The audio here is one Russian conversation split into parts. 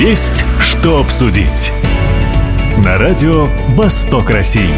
Есть что обсудить. На радио «Восток России».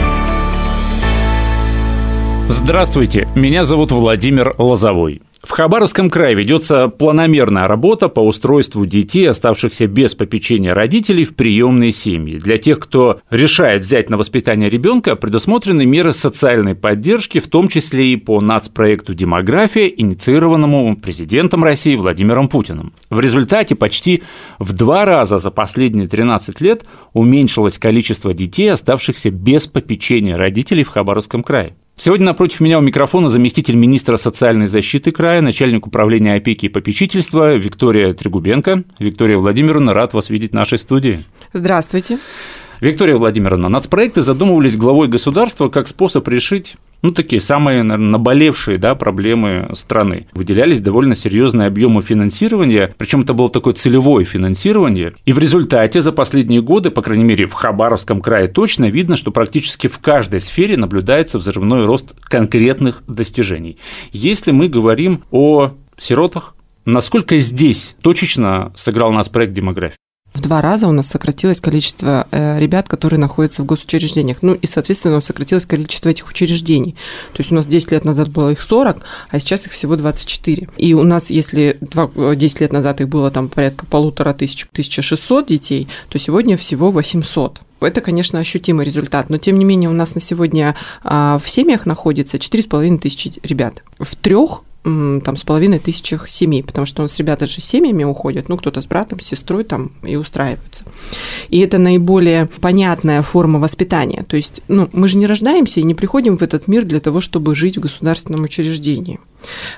Здравствуйте, меня зовут Владимир Лозовой. В Хабаровском крае ведется планомерная работа по устройству детей, оставшихся без попечения родителей, в приемные семьи. Для тех, кто решает взять на воспитание ребенка, предусмотрены меры социальной поддержки, в том числе и по нацпроекту «Демография», инициированному президентом России Владимиром Путиным. В результате почти в два раза за последние 13 лет уменьшилось количество детей, оставшихся без попечения родителей в Хабаровском крае. Сегодня напротив меня у микрофона заместитель министра социальной защиты края, начальник управления опеки и попечительства Виктория Трегубенко. Виктория Владимировна, рад вас видеть в нашей студии. Здравствуйте. Виктория Владимировна, нацпроекты задумывались главой государства как способ решить ну, такие самые наверное, наболевшие да, проблемы страны. Выделялись довольно серьезные объемы финансирования, причем это было такое целевое финансирование. И в результате за последние годы, по крайней мере, в Хабаровском крае точно видно, что практически в каждой сфере наблюдается взрывной рост конкретных достижений. Если мы говорим о сиротах, насколько здесь точечно сыграл нас проект демографии? В два раза у нас сократилось количество э, ребят, которые находятся в госучреждениях. Ну и, соответственно, сократилось количество этих учреждений. То есть у нас 10 лет назад было их 40, а сейчас их всего 24. И у нас, если 10 лет назад их было там порядка полутора тысяч, 1600 детей, то сегодня всего 800. Это, конечно, ощутимый результат, но тем не менее у нас на сегодня а, в семьях находится 4,5 тысячи ребят. В трех там с половиной тысячах семей, потому что у нас ребята же семьями уходят, ну, кто-то с братом, с сестрой там и устраиваются. И это наиболее понятная форма воспитания. То есть, ну, мы же не рождаемся и не приходим в этот мир для того, чтобы жить в государственном учреждении.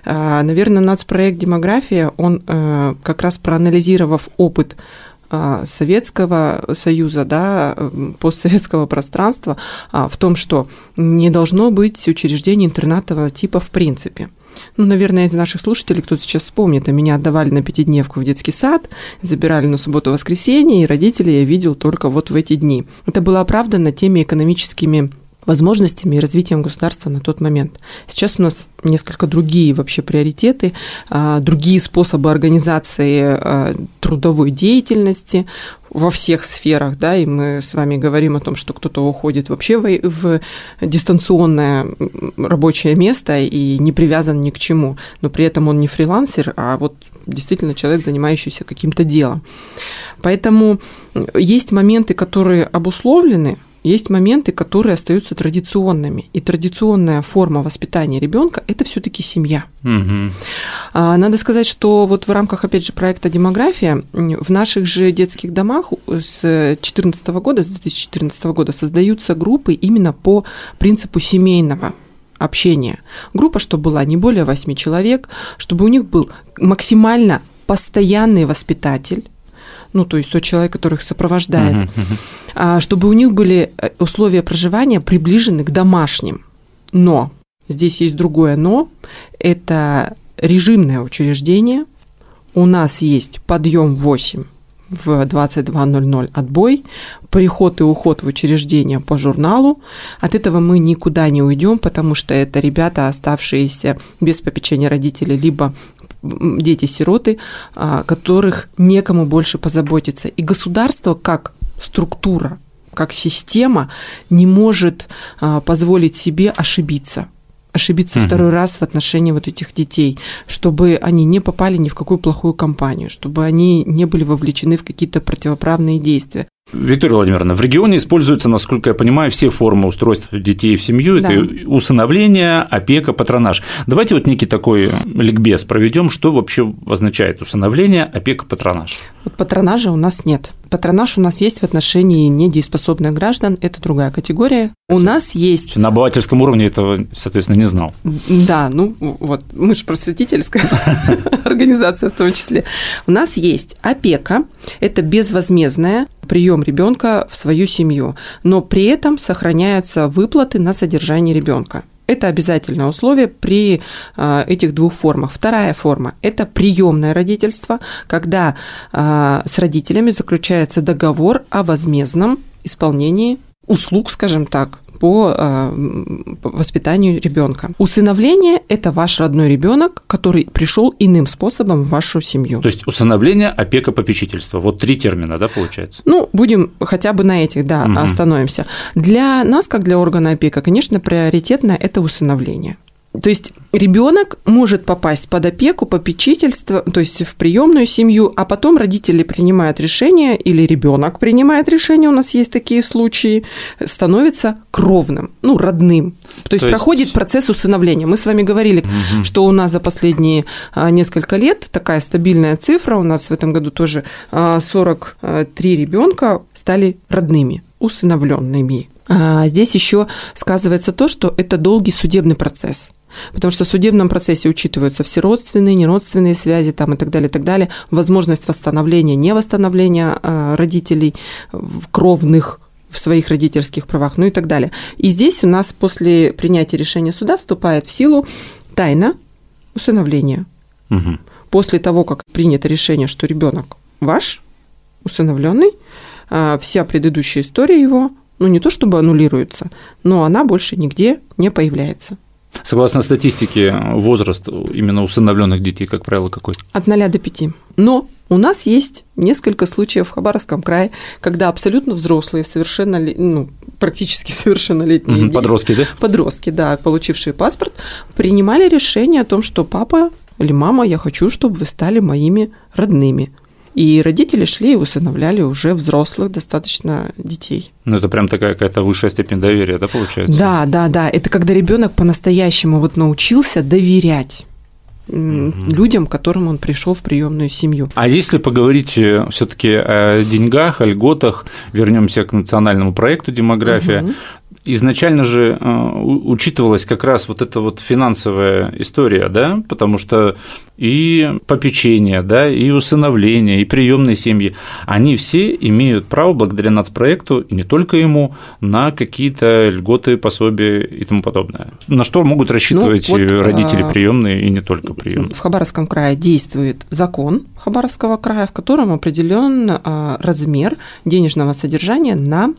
А, наверное, нацпроект «Демография», он э, как раз проанализировав опыт а, Советского Союза, да, постсоветского пространства а, в том, что не должно быть учреждений интернатного типа в принципе – ну, наверное, из наших слушателей кто-то сейчас вспомнит, а меня отдавали на пятидневку в детский сад, забирали на субботу-воскресенье, и родителей я видел только вот в эти дни. Это было оправдано теми экономическими возможностями и развитием государства на тот момент. Сейчас у нас несколько другие вообще приоритеты, а, другие способы организации а, трудовой деятельности во всех сферах, да, и мы с вами говорим о том, что кто-то уходит вообще в дистанционное рабочее место и не привязан ни к чему, но при этом он не фрилансер, а вот действительно человек, занимающийся каким-то делом. Поэтому есть моменты, которые обусловлены есть моменты, которые остаются традиционными. И традиционная форма воспитания ребенка – это все-таки семья. Угу. Надо сказать, что вот в рамках, опять же, проекта «Демография» в наших же детских домах с 2014 года, с 2014 года создаются группы именно по принципу семейного общения. Группа, чтобы была не более 8 человек, чтобы у них был максимально постоянный воспитатель, ну, то есть тот человек, который их сопровождает, uh-huh, чтобы у них были э, условия проживания приближены к домашним. Но здесь есть другое но. Это режимное учреждение. У нас есть подъем в 8 в 22.00 отбой, приход и уход в учреждение по журналу. От этого мы никуда не уйдем, потому что это ребята, оставшиеся без попечения родителей, либо дети-сироты, а, которых некому больше позаботиться. И государство как структура, как система не может а, позволить себе ошибиться ошибиться угу. второй раз в отношении вот этих детей, чтобы они не попали ни в какую плохую компанию, чтобы они не были вовлечены в какие-то противоправные действия. Виктория Владимировна, в регионе используются, насколько я понимаю, все формы устройства детей в семью. Да. Это усыновление, опека, патронаж. Давайте вот некий такой ликбез проведем, что вообще означает усыновление, опека, патронаж. Вот патронажа у нас нет. Патронаж у нас есть в отношении недееспособных граждан, это другая категория. У нас есть... На обывательском уровне этого, соответственно, не знал. Да, ну вот, мы же просветительская организация в том числе. У нас есть опека, это безвозмездная прием ребенка в свою семью, но при этом сохраняются выплаты на содержание ребенка. Это обязательное условие при а, этих двух формах. Вторая форма – это приемное родительство, когда а, с родителями заключается договор о возмездном исполнении услуг, скажем так, по воспитанию ребенка. Усыновление – это ваш родной ребенок, который пришел иным способом в вашу семью. То есть усыновление, опека, попечительство. Вот три термина, да, получается? Ну, будем хотя бы на этих, да, угу. остановимся. Для нас, как для органа опека, конечно, приоритетное – это усыновление. То есть ребенок может попасть под опеку, попечительство, то есть в приемную семью, а потом родители принимают решение или ребенок принимает решение, у нас есть такие случаи, становится кровным, ну, родным. То есть, то есть... проходит процесс усыновления. Мы с вами говорили, угу. что у нас за последние а, несколько лет такая стабильная цифра, у нас в этом году тоже 43 ребенка стали родными, усыновленными. А здесь еще сказывается то, что это долгий судебный процесс. Потому что в судебном процессе учитываются все родственные, неродственные связи там, и так далее, и так далее. Возможность восстановления, не восстановления а, родителей кровных в своих родительских правах, ну и так далее. И здесь у нас после принятия решения суда вступает в силу тайна усыновления. Угу. После того, как принято решение, что ребенок ваш, усыновленный, а, вся предыдущая история его, ну не то чтобы аннулируется, но она больше нигде не появляется. Согласно статистике, возраст именно усыновленных детей, как правило, какой? От 0 до 5. Но у нас есть несколько случаев в Хабаровском крае, когда абсолютно взрослые, совершенно, ну, практически совершеннолетние подростки, дети, да? Подростки, да, получившие паспорт, принимали решение о том, что папа или мама, я хочу, чтобы вы стали моими родными. И родители шли и усыновляли уже взрослых достаточно детей. Ну, это прям такая какая-то высшая степень доверия, да, получается? Да, да, да. Это когда ребенок по-настоящему вот научился доверять людям, к которым он пришел в приемную семью. А если поговорить э, все-таки о деньгах, о льготах, вернемся к национальному проекту демография, угу изначально же э, учитывалась как раз вот эта вот финансовая история, да, потому что и попечение, да, и усыновление, и приемные семьи, они все имеют право благодаря нацпроекту, и не только ему, на какие-то льготы, пособия и тому подобное. На что могут рассчитывать ну, вот, родители а, приемные и не только приемные? В Хабаровском крае действует закон Хабаровского края, в котором определен а, размер денежного содержания на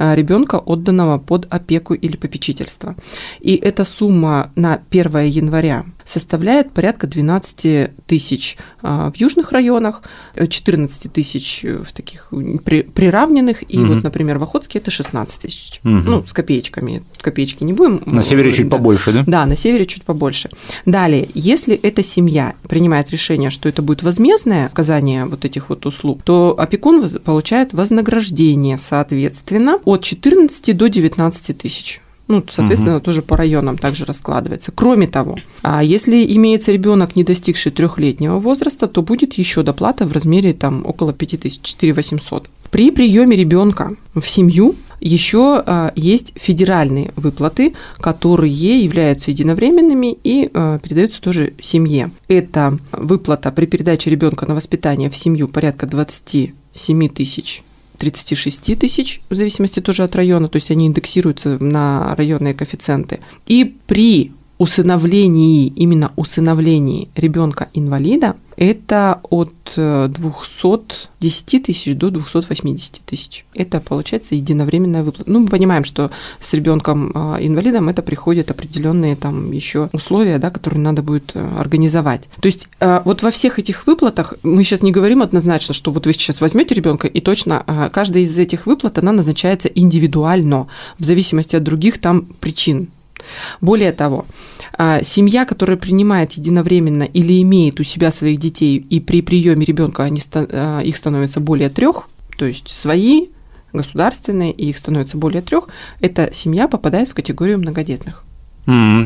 Э, ребенка, отданного под опеку или попечительство. И эта сумма на 1 января составляет порядка 12 тысяч э, в южных районах, 14 э, тысяч в таких приравненных, и угу. вот, например, в Охотске это 16 тысяч. Угу. Ну, с копеечками. Копеечки не будем. На севере чуть да. побольше, да? Да, на севере чуть побольше. Далее, если эта семья принимает решение, что это будет возмездное оказание вот этих вот услуг, то опекун получает вознаграждение, соответственно, от 14 до 19 тысяч. Ну, соответственно, угу. тоже по районам также раскладывается. Кроме того, а если имеется ребенок, не достигший трехлетнего возраста, то будет еще доплата в размере там около 5000, 4 800. При приеме ребенка в семью еще а, есть федеральные выплаты, которые являются единовременными и а, передаются тоже семье. Это выплата при передаче ребенка на воспитание в семью порядка 27 тысяч 36 тысяч, в зависимости тоже от района, то есть они индексируются на районные коэффициенты. И при усыновлении, именно усыновлении ребенка-инвалида, это от 210 э, тысяч до 280 тысяч. Это получается единовременная выплата. Ну, мы понимаем, что с ребенком э, инвалидом это приходят определенные там еще условия, да, которые надо будет э, организовать. То есть вот во всех этих выплатах мы сейчас не говорим однозначно, что вот вы сейчас возьмете ребенка и точно каждая из этих выплат она назначается индивидуально в зависимости от других там причин более того, а, семья, которая принимает единовременно или имеет у себя своих детей, и при приеме ребенка они, а, их становится более трех, то есть свои, государственные, и их становится более трех, эта семья попадает в категорию многодетных.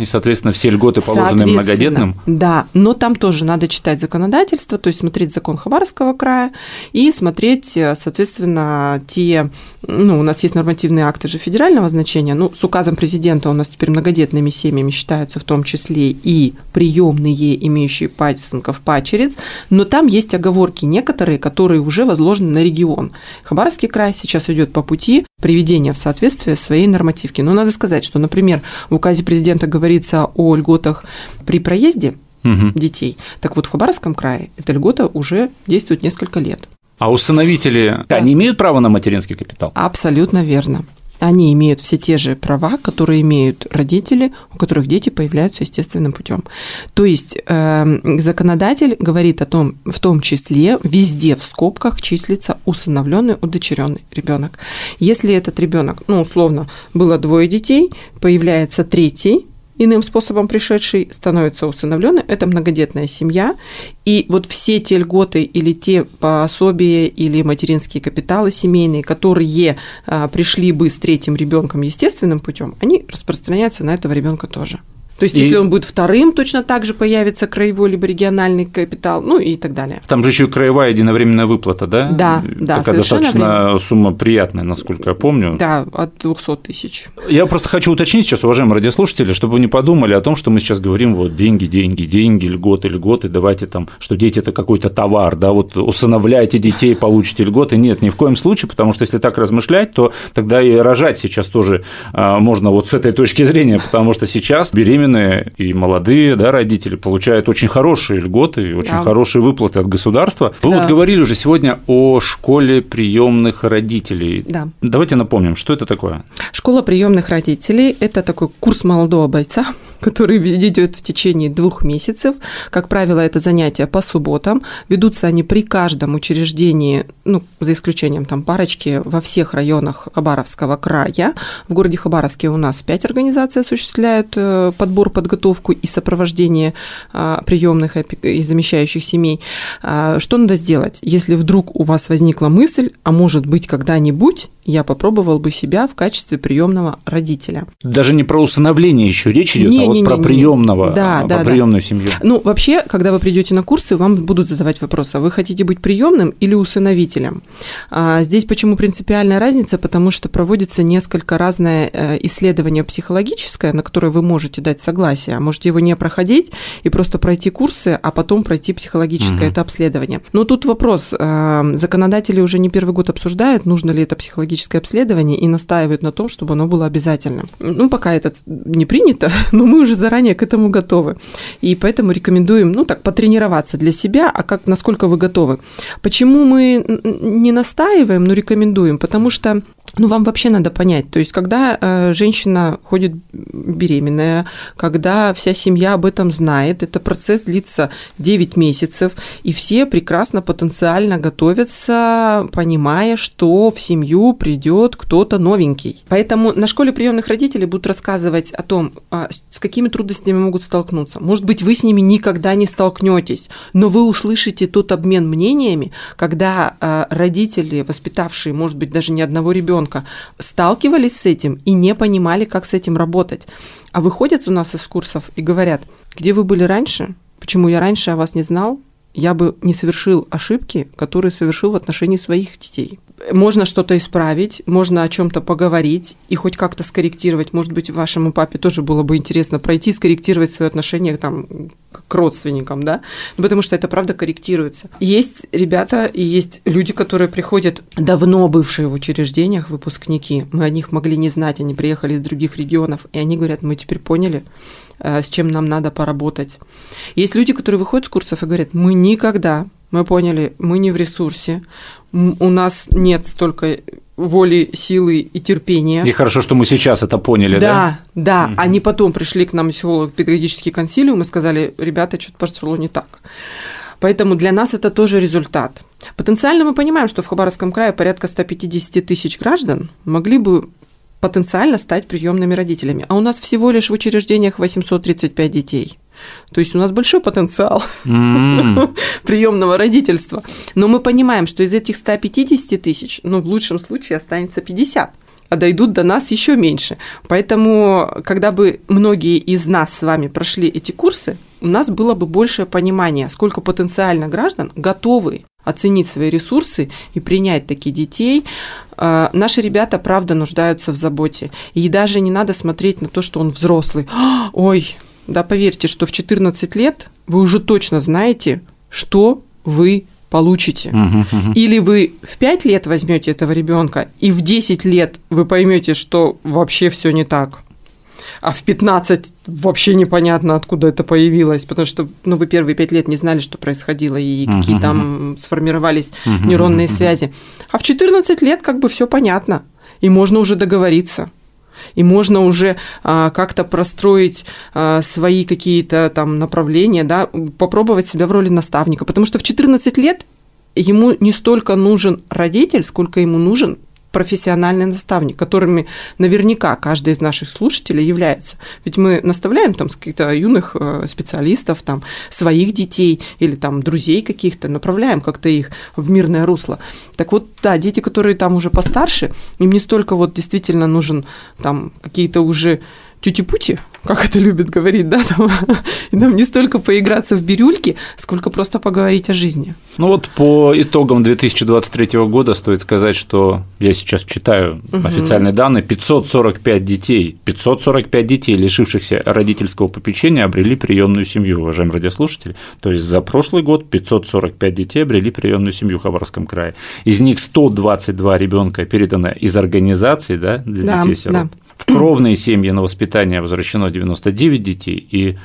И, соответственно, все льготы, положенные многодетным. Да, но там тоже надо читать законодательство, то есть смотреть закон Хабаровского края и смотреть, э, соответственно, те, ну, у нас есть нормативные акты же федерального значения, ну, с указом президента у нас теперь многодетными семьями считаются в том числе и приемные, имеющие пасынков пачериц, но там есть оговорки некоторые, которые уже возложены на регион. Хабаровский край сейчас идет по пути приведения в соответствие своей нормативки. Но надо сказать, что, например, в указе президента говорится о льготах при проезде угу. детей. Так вот, в Хабаровском крае эта льгота уже действует несколько лет. А усыновители, да. они имеют право на материнский капитал? Абсолютно верно они имеют все те же права, которые имеют родители, у которых дети появляются естественным путем. То есть э, законодатель говорит о том, в том числе везде в скобках числится усыновленный, удочеренный ребенок. Если этот ребенок, ну условно, было двое детей, появляется третий, иным способом пришедший становится усыновленным, это многодетная семья, и вот все те льготы или те пособия или материнские капиталы семейные, которые а, пришли бы с третьим ребенком естественным путем, они распространяются на этого ребенка тоже. То есть, и... если он будет вторым, точно так же появится краевой либо региональный капитал, ну и так далее. Там же еще краевая единовременная выплата, да? Да, да. Такая достаточно время. сумма приятная, насколько я помню. Да, от 200 тысяч. Я просто хочу уточнить сейчас, уважаемые радиослушатели, чтобы вы не подумали о том, что мы сейчас говорим вот деньги, деньги, деньги, льготы, льготы, давайте там, что дети – это какой-то товар, да, вот усыновляйте детей, получите льготы. Нет, ни в коем случае, потому что если так размышлять, то тогда и рожать сейчас тоже а, можно вот с этой точки зрения, потому что сейчас беременность беременные и молодые да, родители получают очень хорошие льготы и очень да. хорошие выплаты от государства. Вы да. вот говорили уже сегодня о школе приемных родителей. Да. Давайте напомним, что это такое? Школа приемных родителей – это такой курс молодого бойца, который идет в течение двух месяцев. Как правило, это занятия по субботам. Ведутся они при каждом учреждении, ну, за исключением там парочки, во всех районах Хабаровского края. В городе Хабаровске у нас пять организаций осуществляют э, подбор, подготовку и сопровождение а, приемных и замещающих семей. А, что надо сделать, если вдруг у вас возникла мысль, а может быть когда-нибудь я попробовал бы себя в качестве приемного родителя. Даже не про усыновление еще речь идет, не, а вот не, про не, приемного, да, а, да, про да. приемную семью. Ну, вообще, когда вы придете на курсы, вам будут задавать вопрос, а вы хотите быть приемным или усыновителем? А здесь почему принципиальная разница? Потому что проводится несколько разное э, исследование психологическое, на которое вы можете дать согласие. Можете его не проходить и просто пройти курсы, а потом пройти психологическое угу. это обследование. Но тут вопрос. Э, законодатели уже не первый год обсуждают, нужно ли это психологическое гинекологическое обследование и настаивают на том, чтобы оно было обязательным. Ну, пока это не принято, но мы уже заранее к этому готовы. И поэтому рекомендуем, ну, так, потренироваться для себя, а как, насколько вы готовы. Почему мы не настаиваем, но рекомендуем? Потому что ну, вам вообще надо понять, то есть, когда э, женщина ходит беременная, когда вся семья об этом знает, это процесс длится 9 месяцев, и все прекрасно потенциально готовятся, понимая, что в семью придет кто-то новенький. Поэтому на школе приемных родителей будут рассказывать о том, а, с какими трудностями могут столкнуться. Может быть, вы с ними никогда не столкнетесь, но вы услышите тот обмен мнениями, когда а, родители, воспитавшие, может быть, даже не одного ребенка, ребенка сталкивались с этим и не понимали, как с этим работать. А выходят у нас из курсов и говорят, где вы были раньше, почему я раньше о вас не знал, я бы не совершил ошибки, которые совершил в отношении своих детей можно что-то исправить, можно о чем-то поговорить и хоть как-то скорректировать. Может быть, вашему папе тоже было бы интересно пройти, скорректировать свое отношение там, к родственникам, да, потому что это правда корректируется. Есть ребята и есть люди, которые приходят давно бывшие в учреждениях, выпускники. Мы о них могли не знать, они приехали из других регионов, и они говорят, мы теперь поняли, с чем нам надо поработать. Есть люди, которые выходят с курсов и говорят, мы никогда мы поняли, мы не в ресурсе, у нас нет столько воли, силы и терпения. И хорошо, что мы сейчас это поняли, да? Да, да. Угу. Они потом пришли к нам в педагогический консилиум и сказали, ребята, что-то пошло не так. Поэтому для нас это тоже результат. Потенциально мы понимаем, что в Хабаровском крае порядка 150 тысяч граждан могли бы потенциально стать приемными родителями. А у нас всего лишь в учреждениях 835 детей. То есть у нас большой потенциал mm. приемного родительства. Но мы понимаем, что из этих 150 тысяч, ну, в лучшем случае останется 50 а дойдут до нас еще меньше. Поэтому, когда бы многие из нас с вами прошли эти курсы, у нас было бы большее понимание, сколько потенциально граждан готовы оценить свои ресурсы и принять таких детей. А, наши ребята, правда, нуждаются в заботе. И даже не надо смотреть на то, что он взрослый. Ой, да, поверьте, что в 14 лет вы уже точно знаете, что вы получите. Угу, угу. Или вы в 5 лет возьмете этого ребенка, и в 10 лет вы поймете, что вообще все не так. А в 15 вообще непонятно, откуда это появилось, потому что ну, вы первые 5 лет не знали, что происходило, и угу, какие там сформировались угу, нейронные угу. связи. А в 14 лет как бы все понятно. и можно уже договориться и можно уже а, как-то простроить а, свои какие-то там направления, да, попробовать себя в роли наставника, потому что в 14 лет ему не столько нужен родитель, сколько ему нужен профессиональный наставник, которыми наверняка каждый из наших слушателей является. Ведь мы наставляем там каких-то юных э, специалистов, там, своих детей или там друзей каких-то, направляем как-то их в мирное русло. Так вот, да, дети, которые там уже постарше, им не столько вот действительно нужен там какие-то уже тюти-пути, как это любят говорить, да, там, и нам не столько поиграться в бирюльки, сколько просто поговорить о жизни. Ну вот по итогам 2023 года стоит сказать, что я сейчас читаю угу. официальные данные, 545 детей, 545 детей, лишившихся родительского попечения, обрели приемную семью, уважаемые радиослушатели. То есть за прошлый год 545 детей обрели приемную семью в Хабаровском крае. Из них 122 ребенка передано из организаций да, для да, детей-сирот. Да. В кровные семьи на воспитание возвращено 99 детей и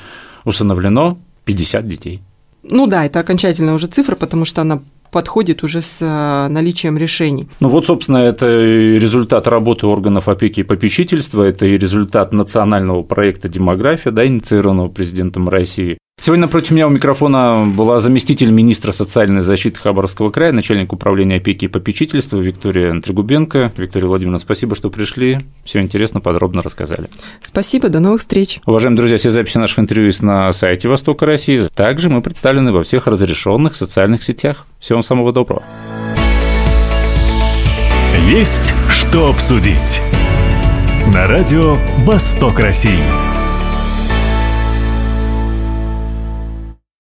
усыновлено 50 детей. Ну да, это окончательная уже цифра, потому что она подходит уже с э, наличием решений. Ну вот, собственно, это результат работы органов опеки и попечительства, это и результат национального проекта «Демография», да, инициированного президентом России. Сегодня напротив меня у микрофона была заместитель министра социальной защиты Хабаровского края, начальник управления опеки и попечительства Виктория Трегубенко. Виктория Владимировна, спасибо, что пришли. Все интересно, подробно рассказали. Спасибо, до новых встреч. Уважаемые друзья, все записи наших интервью есть на сайте Востока России. Также мы представлены во всех разрешенных социальных сетях. Всего вам самого доброго. Есть что обсудить. На радио «Восток России».